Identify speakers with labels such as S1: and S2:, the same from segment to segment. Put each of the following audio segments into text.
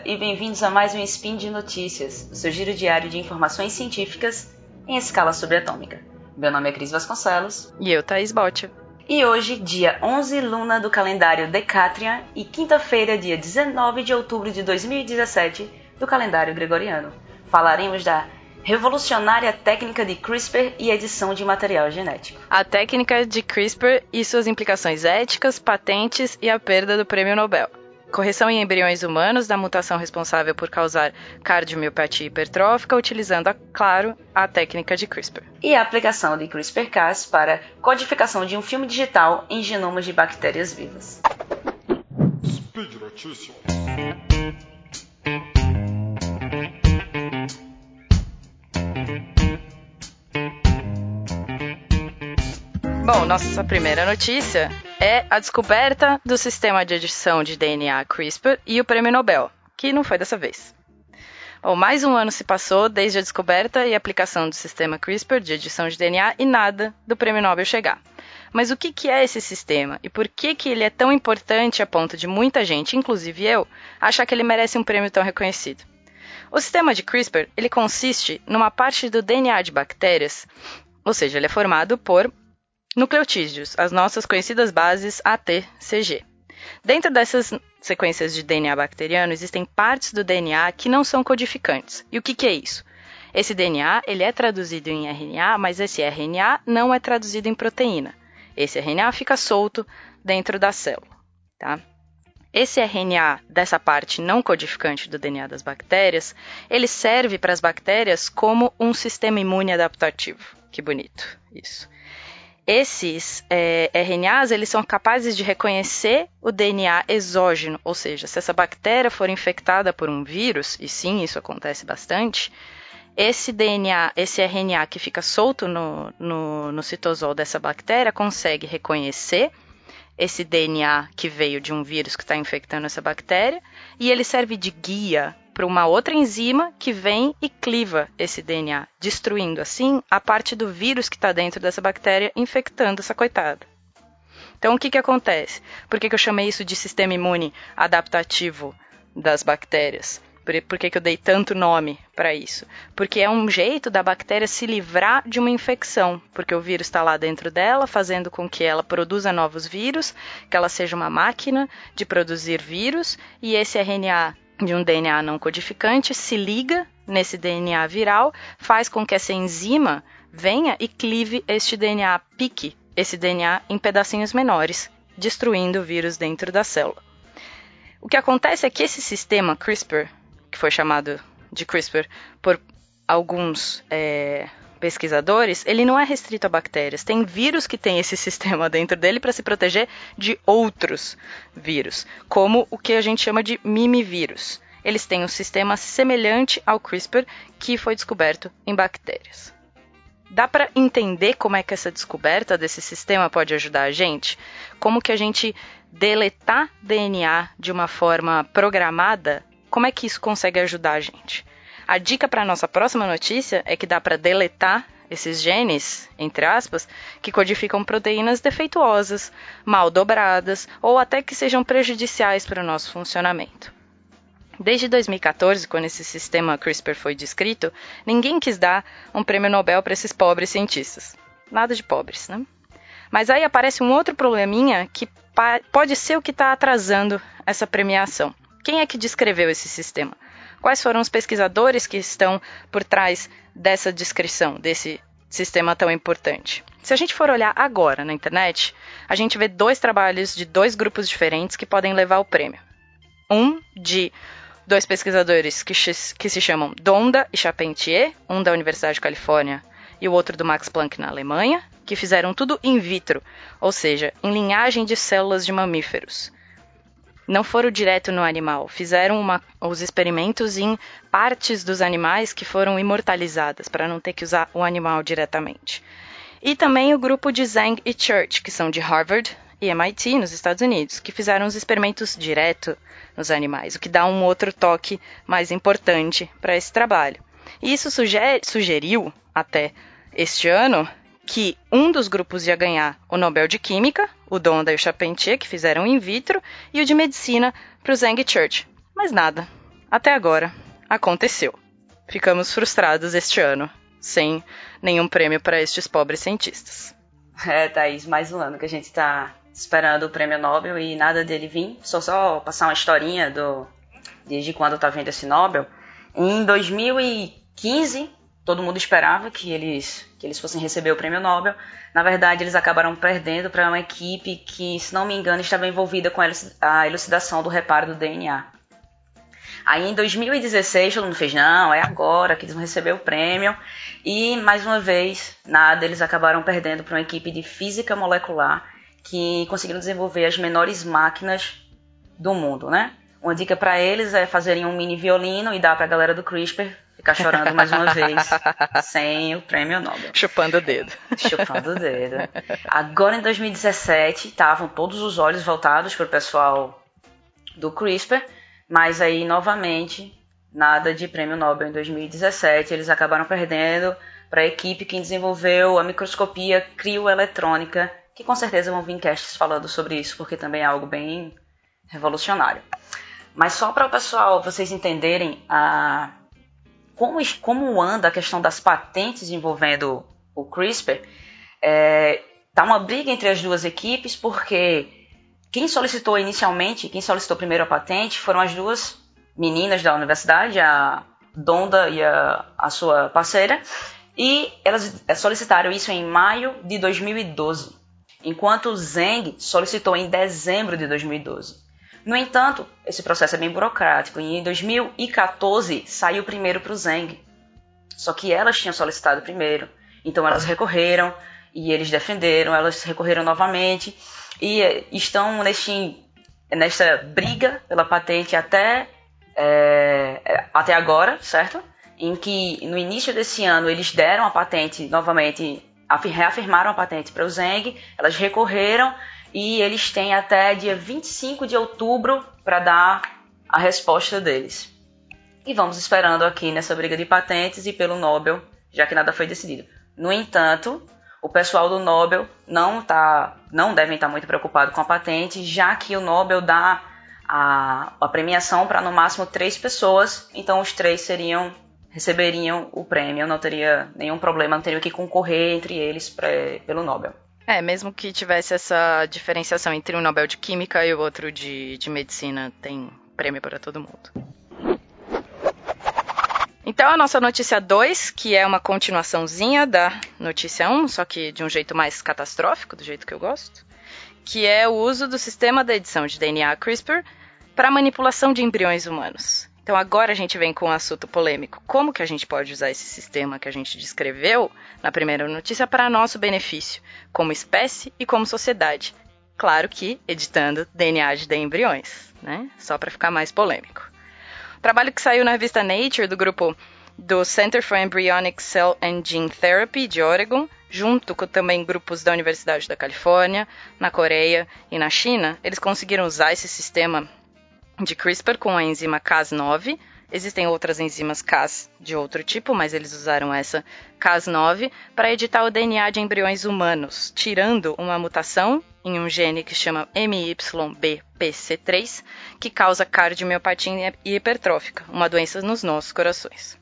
S1: dia e bem-vindos a mais um Spin de Notícias, o seu giro diário de informações científicas em escala subatômica. Meu nome é Cris Vasconcelos.
S2: E eu, Thaís Botti.
S1: E hoje, dia 11 luna do calendário Decatrian e quinta-feira, dia 19 de outubro de 2017 do calendário gregoriano, falaremos da revolucionária técnica de CRISPR e edição de material genético.
S2: A técnica de CRISPR e suas implicações éticas, patentes e a perda do prêmio Nobel correção em embriões humanos da mutação responsável por causar cardiomiopatia hipertrófica, utilizando, claro, a técnica de CRISPR.
S1: E a aplicação de CRISPR-Cas para codificação de um filme digital em genomas de bactérias vivas. Speed Notícias.
S2: Bom, nossa primeira notícia é a descoberta do sistema de edição de DNA CRISPR e o prêmio Nobel, que não foi dessa vez. Bom, mais um ano se passou desde a descoberta e aplicação do sistema CRISPR de edição de DNA e nada do prêmio Nobel chegar. Mas o que, que é esse sistema e por que, que ele é tão importante a ponto de muita gente, inclusive eu, achar que ele merece um prêmio tão reconhecido? O sistema de CRISPR ele consiste numa parte do DNA de bactérias, ou seja, ele é formado por Nucleotídeos, as nossas conhecidas bases ATCG. Dentro dessas sequências de DNA bacteriano, existem partes do DNA que não são codificantes. E o que, que é isso? Esse DNA ele é traduzido em RNA, mas esse RNA não é traduzido em proteína. Esse RNA fica solto dentro da célula. Tá? Esse RNA dessa parte não codificante do DNA das bactérias, ele serve para as bactérias como um sistema imune adaptativo. Que bonito isso esses é, RNAs eles são capazes de reconhecer o DNA exógeno, ou seja, se essa bactéria for infectada por um vírus, e sim, isso acontece bastante, esse DNA, esse RNA que fica solto no, no, no citosol dessa bactéria consegue reconhecer esse DNA que veio de um vírus que está infectando essa bactéria e ele serve de guia para uma outra enzima que vem e cliva esse DNA, destruindo assim a parte do vírus que está dentro dessa bactéria, infectando essa coitada. Então, o que, que acontece? Por que, que eu chamei isso de sistema imune adaptativo das bactérias? Por, por que, que eu dei tanto nome para isso? Porque é um jeito da bactéria se livrar de uma infecção, porque o vírus está lá dentro dela, fazendo com que ela produza novos vírus, que ela seja uma máquina de produzir vírus, e esse RNA de um DNA não codificante se liga nesse DNA viral, faz com que essa enzima venha e clive este DNA, pique esse DNA em pedacinhos menores, destruindo o vírus dentro da célula. O que acontece é que esse sistema CRISPR, que foi chamado de CRISPR por alguns é, pesquisadores, ele não é restrito a bactérias. Tem vírus que tem esse sistema dentro dele para se proteger de outros vírus, como o que a gente chama de mimivírus. Eles têm um sistema semelhante ao CRISPR que foi descoberto em bactérias. Dá para entender como é que essa descoberta desse sistema pode ajudar a gente? Como que a gente deletar DNA de uma forma programada? Como é que isso consegue ajudar a gente? A dica para nossa próxima notícia é que dá para deletar esses genes, entre aspas, que codificam proteínas defeituosas, mal dobradas ou até que sejam prejudiciais para o nosso funcionamento. Desde 2014, quando esse sistema CRISPR foi descrito, ninguém quis dar um prêmio Nobel para esses pobres cientistas. Nada de pobres, né? Mas aí aparece um outro probleminha que pode ser o que está atrasando essa premiação. Quem é que descreveu esse sistema? Quais foram os pesquisadores que estão por trás dessa descrição, desse sistema tão importante? Se a gente for olhar agora na internet, a gente vê dois trabalhos de dois grupos diferentes que podem levar o prêmio. Um de dois pesquisadores que, que se chamam Donda e Charpentier, um da Universidade de Califórnia e o outro do Max Planck na Alemanha, que fizeram tudo in vitro, ou seja, em linhagem de células de mamíferos não foram direto no animal, fizeram uma, os experimentos em partes dos animais que foram imortalizadas, para não ter que usar o animal diretamente. E também o grupo de Zhang e Church, que são de Harvard e MIT, nos Estados Unidos, que fizeram os experimentos direto nos animais, o que dá um outro toque mais importante para esse trabalho. E isso sugeriu, até este ano, que um dos grupos ia ganhar o Nobel de Química, o Donda e o Charpentier, que fizeram in vitro, e o de Medicina para o Zhang Church. Mas nada. até agora, aconteceu. Ficamos frustrados este ano, sem nenhum prêmio para estes pobres cientistas.
S1: É, Thaís, mais um ano que a gente está esperando o prêmio Nobel e nada dele vir. Só só passar uma historinha do desde quando tá vendo esse Nobel. Em 2015, todo mundo esperava que eles que eles fossem receber o prêmio Nobel. Na verdade, eles acabaram perdendo para uma equipe que, se não me engano, estava envolvida com a elucidação do reparo do DNA. Aí em 2016 todo mundo fez, não, é agora que eles vão receber o prêmio. E mais uma vez, nada, eles acabaram perdendo para uma equipe de física molecular que conseguiram desenvolver as menores máquinas do mundo, né? Uma dica para eles é fazerem um mini violino e dar para a galera do CRISPR ficar chorando mais uma vez sem o prêmio Nobel.
S2: Chupando o dedo.
S1: Chupando o dedo. Agora em 2017 estavam todos os olhos voltados para o pessoal do CRISPR mas aí, novamente, nada de prêmio Nobel em 2017. Eles acabaram perdendo para a equipe que desenvolveu a microscopia crioeletrônica, que com certeza vão vir casts falando sobre isso, porque também é algo bem revolucionário. Mas só para o pessoal, vocês entenderem a, como, como anda a questão das patentes envolvendo o CRISPR, é, tá uma briga entre as duas equipes, porque quem solicitou inicialmente, quem solicitou primeiro a patente foram as duas meninas da universidade, a Donda e a, a sua parceira, e elas solicitaram isso em maio de 2012, enquanto o Zeng solicitou em dezembro de 2012. No entanto, esse processo é bem burocrático e em 2014 saiu primeiro para o Zeng. Só que elas tinham solicitado primeiro, então elas recorreram e eles defenderam, elas recorreram novamente e estão neste, nesta briga pela patente até, é, até agora, certo? Em que no início desse ano eles deram a patente novamente, reafirmaram a patente para o Zeng, elas recorreram e eles têm até dia 25 de outubro para dar a resposta deles. E vamos esperando aqui nessa briga de patentes e pelo Nobel, já que nada foi decidido. No entanto, o pessoal do Nobel não tá, não devem estar muito preocupado com a patente, já que o Nobel dá a, a premiação para no máximo três pessoas, então os três seriam receberiam o prêmio, não teria nenhum problema, não teria que concorrer entre eles pra, pelo Nobel.
S2: É, mesmo que tivesse essa diferenciação entre um Nobel de Química e o outro de, de Medicina, tem prêmio para todo mundo. Então, a nossa notícia 2, que é uma continuaçãozinha da notícia 1, um, só que de um jeito mais catastrófico, do jeito que eu gosto, que é o uso do sistema da edição de DNA CRISPR para manipulação de embriões humanos. Então, agora a gente vem com um assunto polêmico. Como que a gente pode usar esse sistema que a gente descreveu na primeira notícia para nosso benefício, como espécie e como sociedade? Claro que editando DNA de embriões, né? Só para ficar mais polêmico. Trabalho que saiu na revista Nature do grupo do Center for Embryonic Cell and Gene Therapy de Oregon, junto com também grupos da Universidade da Califórnia, na Coreia e na China, eles conseguiram usar esse sistema de CRISPR com a enzima Cas9 Existem outras enzimas Cas de outro tipo, mas eles usaram essa Cas9 para editar o DNA de embriões humanos, tirando uma mutação em um gene que chama MYBPC3, que causa cardiomiopatia hipertrófica, uma doença nos nossos corações.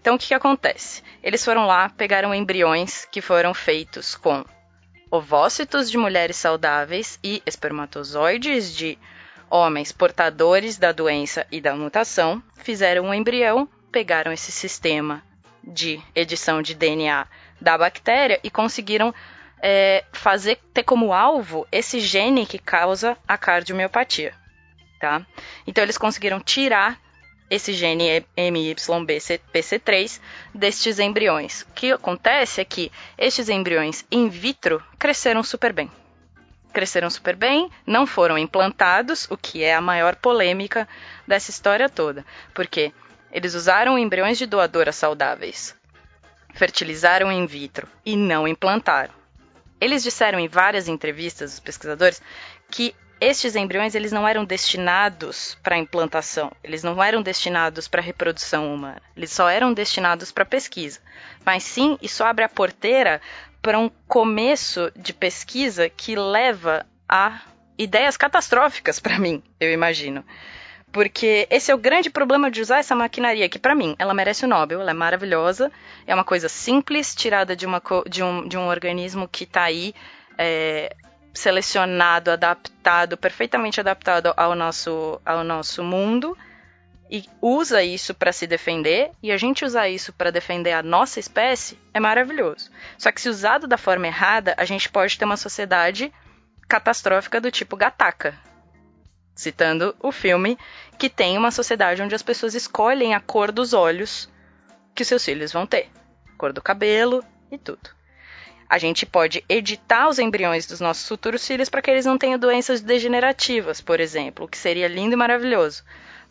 S2: Então, o que, que acontece? Eles foram lá, pegaram embriões que foram feitos com ovócitos de mulheres saudáveis e espermatozoides de homens portadores da doença e da mutação fizeram um embrião, pegaram esse sistema de edição de DNA da bactéria e conseguiram é, fazer ter como alvo esse gene que causa a cardiomiopatia, tá? Então eles conseguiram tirar esse gene MYBPC3 destes embriões. O que acontece é que estes embriões in vitro cresceram super bem cresceram super bem, não foram implantados, o que é a maior polêmica dessa história toda. Porque eles usaram embriões de doadoras saudáveis, fertilizaram in vitro e não implantaram. Eles disseram em várias entrevistas, os pesquisadores, que estes embriões eles não eram destinados para implantação, eles não eram destinados para reprodução humana, eles só eram destinados para pesquisa. Mas sim, isso abre a porteira para um começo de pesquisa que leva a ideias catastróficas para mim, eu imagino. Porque esse é o grande problema de usar essa maquinaria, que para mim, ela merece o Nobel, ela é maravilhosa, é uma coisa simples, tirada de, uma, de, um, de um organismo que está aí é, selecionado, adaptado, perfeitamente adaptado ao nosso, ao nosso mundo, e usa isso para se defender, e a gente usar isso para defender a nossa espécie, é maravilhoso. Só que se usado da forma errada, a gente pode ter uma sociedade catastrófica do tipo Gataca, citando o filme que tem uma sociedade onde as pessoas escolhem a cor dos olhos que seus filhos vão ter, cor do cabelo e tudo. A gente pode editar os embriões dos nossos futuros filhos para que eles não tenham doenças degenerativas, por exemplo, o que seria lindo e maravilhoso.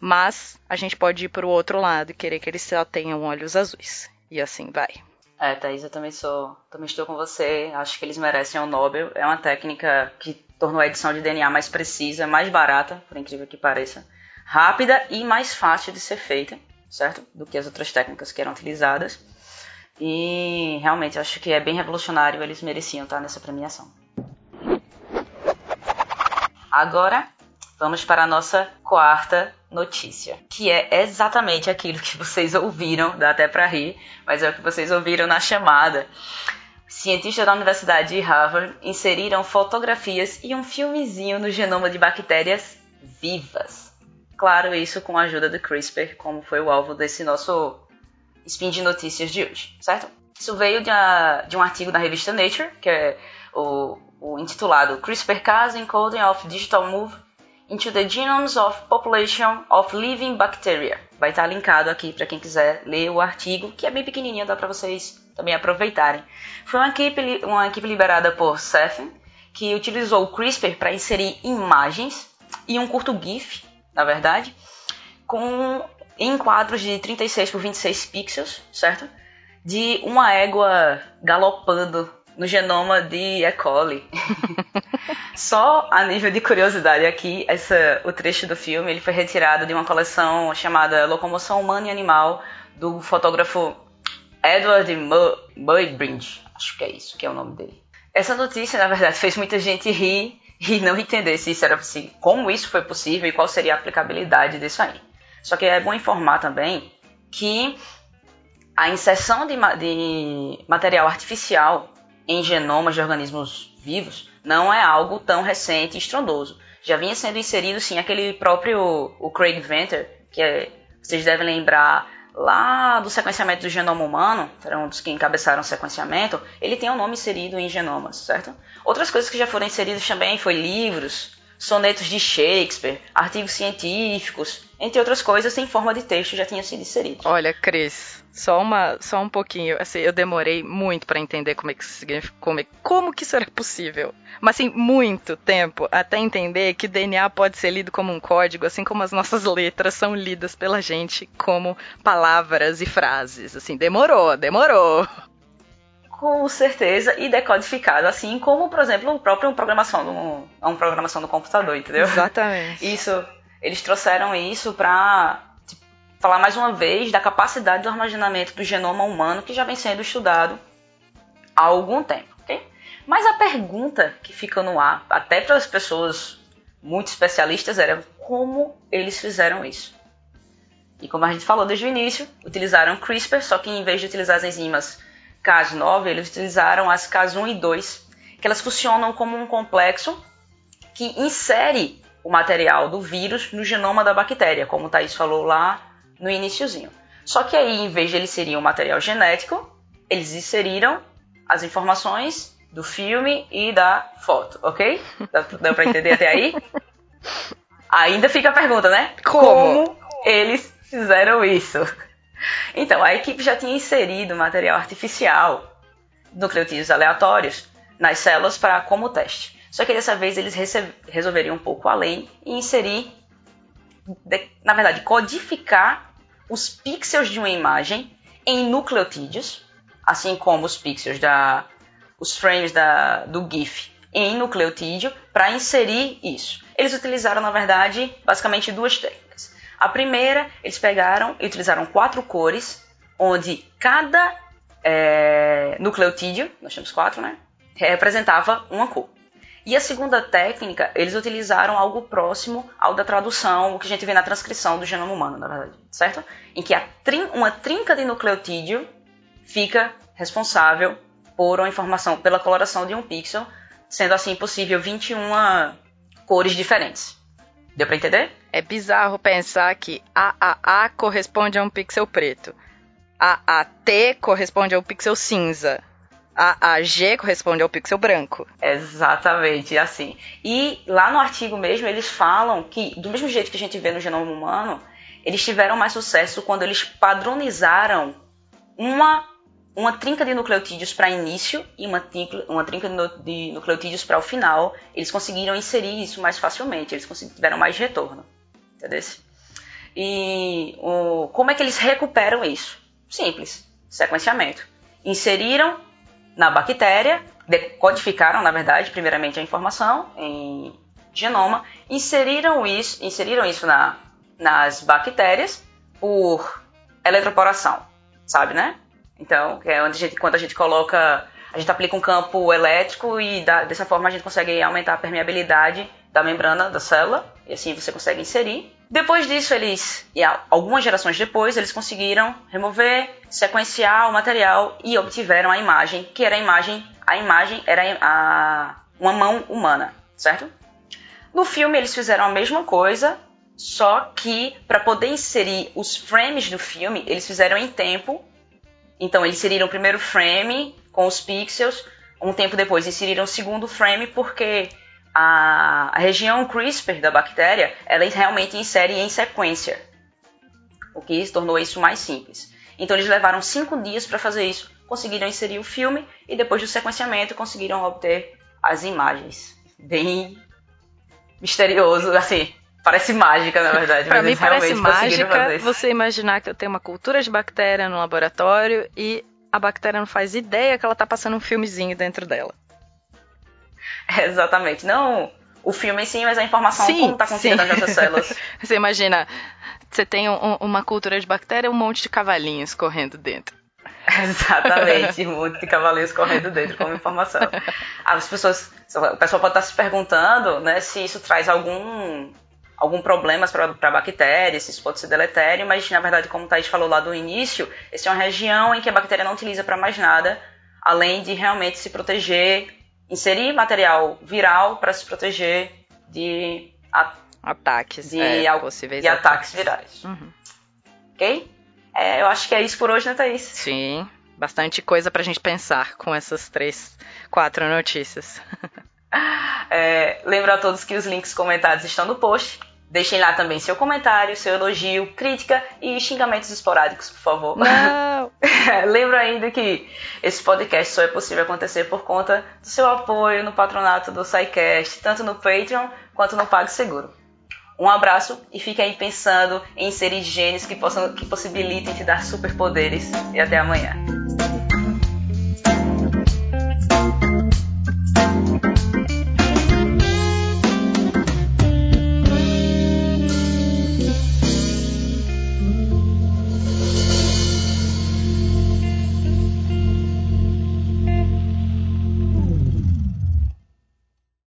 S2: Mas a gente pode ir para o outro lado e querer que eles só tenham olhos azuis. E assim vai.
S1: É, Thaís, eu também sou. Também estou com você. Acho que eles merecem o Nobel. É uma técnica que tornou a edição de DNA mais precisa, mais barata, por incrível que pareça rápida e mais fácil de ser feita, certo? Do que as outras técnicas que eram utilizadas. E realmente acho que é bem revolucionário, eles mereciam estar nessa premiação. Agora vamos para a nossa quarta notícia, que é exatamente aquilo que vocês ouviram, dá até para rir, mas é o que vocês ouviram na chamada. Cientistas da Universidade de Harvard inseriram fotografias e um filmezinho no genoma de bactérias vivas. Claro, isso com a ajuda do CRISPR, como foi o alvo desse nosso spin de notícias de hoje, certo? Isso veio de, a, de um artigo da revista Nature, que é o, o intitulado CRISPR-Cas Encoding of Digital Move into the Genomes of Population of Living Bacteria. Vai estar linkado aqui para quem quiser ler o artigo, que é bem pequenininho, dá para vocês também aproveitarem. Foi uma equipe, uma equipe liberada por Cephin, que utilizou o CRISPR para inserir imagens e um curto GIF na verdade, com em quadros de 36 por 26 pixels, certo? De uma égua galopando no genoma de E. coli. Só a nível de curiosidade aqui, essa, o trecho do filme ele foi retirado de uma coleção chamada Locomoção Humana e Animal do fotógrafo Edward Muybridge, acho que é isso que é o nome dele. Essa notícia, na verdade, fez muita gente rir e não entender se isso era possível, como isso foi possível e qual seria a aplicabilidade disso aí. Só que é bom informar também que a inserção de, de material artificial em genomas de organismos vivos não é algo tão recente e estrondoso. Já vinha sendo inserido, sim, aquele próprio o Craig Venter, que é, vocês devem lembrar lá do sequenciamento do genoma humano, foram um dos que encabeçaram o sequenciamento, ele tem o um nome inserido em genomas, certo? Outras coisas que já foram inseridas também foi livros, sonetos de Shakespeare, artigos científicos, entre outras coisas, em forma de texto já tinha sido inserido.
S2: Olha, Cris, só uma, só um pouquinho, assim, eu demorei muito para entender como é que como, é, como que isso era possível. Mas assim, muito tempo até entender que DNA pode ser lido como um código, assim como as nossas letras são lidas pela gente como palavras e frases. Assim, demorou, demorou
S1: com certeza e decodificado, assim como, por exemplo, o próprio programação do, a uma programação do computador, entendeu?
S2: Exatamente.
S1: Isso, eles trouxeram isso para tipo, falar mais uma vez da capacidade do armazenamento do genoma humano que já vem sendo estudado há algum tempo, ok? Mas a pergunta que fica no ar, até para as pessoas muito especialistas, era como eles fizeram isso. E como a gente falou desde o início, utilizaram CRISPR, só que em vez de utilizar as enzimas Cas9, eles utilizaram as Cas1 e 2, que elas funcionam como um complexo que insere o material do vírus no genoma da bactéria, como o Thaís falou lá no iníciozinho. Só que aí, em vez de eles serem o material genético, eles inseriram as informações do filme e da foto, ok? Deu pra entender até aí? Ainda fica a pergunta, né?
S2: Como,
S1: Como eles fizeram isso? Então, a equipe já tinha inserido material artificial, nucleotídeos aleatórios, nas células para como teste. Só que dessa vez eles resolveriam um pouco além e inserir, na verdade, codificar os pixels de uma imagem em nucleotídeos, assim como os pixels da os frames da, do GIF em nucleotídeo para inserir isso. Eles utilizaram, na verdade, basicamente duas técnicas. A primeira, eles pegaram e utilizaram quatro cores, onde cada é, nucleotídeo, nós temos quatro, né? Representava uma cor. E a segunda técnica, eles utilizaram algo próximo ao da tradução, o que a gente vê na transcrição do genoma humano, na verdade, certo? Em que trin uma trinca de nucleotídeo fica responsável por uma informação, pela coloração de um pixel, sendo assim possível 21 cores diferentes. Deu para entender?
S2: É bizarro pensar que AAA corresponde a um pixel preto. AAT corresponde ao pixel cinza a, a G corresponde ao pixel branco.
S1: Exatamente, assim. E lá no artigo mesmo, eles falam que, do mesmo jeito que a gente vê no genoma humano, eles tiveram mais sucesso quando eles padronizaram uma, uma trinca de nucleotídeos para início e uma, uma trinca de nucleotídeos para o final. Eles conseguiram inserir isso mais facilmente, eles tiveram mais retorno. Entendeu? E o, como é que eles recuperam isso? Simples, sequenciamento. Inseriram na bactéria, decodificaram, na verdade, primeiramente a informação em genoma, inseriram isso, inseriram isso na, nas bactérias por eletroporação, sabe, né? Então, é onde a gente, quando a gente coloca, a gente aplica um campo elétrico e dessa forma a gente consegue aumentar a permeabilidade da membrana da célula e assim você consegue inserir. Depois disso, eles, e algumas gerações depois, eles conseguiram remover, sequenciar o material e obtiveram a imagem, que era a imagem, a imagem era a, uma mão humana, certo? No filme eles fizeram a mesma coisa, só que para poder inserir os frames do filme, eles fizeram em tempo. Então eles inseriram o primeiro frame com os pixels, um tempo depois inseriram o segundo frame porque a, a região CRISPR da bactéria, ela realmente insere em sequência, o que tornou isso mais simples. Então eles levaram cinco dias para fazer isso, conseguiram inserir o filme e depois do sequenciamento conseguiram obter as imagens. Bem misterioso, assim, parece mágica na verdade.
S2: para mim parece mágica você imaginar que eu tenho uma cultura de bactéria no laboratório e a bactéria não faz ideia que ela está passando um filmezinho dentro dela.
S1: Exatamente. Não o filme em si, mas a informação sim, como está contida nas nossas células.
S2: você imagina, você tem um, uma cultura de bactéria um monte de cavalinhos correndo dentro.
S1: Exatamente, um monte de cavalinhos correndo dentro como informação. As pessoas, o pessoal pode estar se perguntando né, se isso traz algum, algum problema para a bactéria, se isso pode ser deletério, mas na verdade, como o Thaís falou lá do início, essa é uma região em que a bactéria não utiliza para mais nada, além de realmente se proteger inserir material viral para se proteger de
S2: a, ataques,
S1: de, é, possíveis de ataques, ataques virais. Uhum. Ok? É, eu acho que é isso por hoje, né, Thaís?
S2: Sim, bastante coisa para a gente pensar com essas três, quatro notícias.
S1: é, lembro a todos que os links comentados estão no post Deixem lá também seu comentário, seu elogio, crítica e xingamentos esporádicos, por favor.
S2: Não!
S1: Lembro ainda que esse podcast só é possível acontecer por conta do seu apoio no patronato do SciCast, tanto no Patreon quanto no PagSeguro. Um abraço e fique aí pensando em inserir genes que, possam, que possibilitem te dar superpoderes. E até amanhã.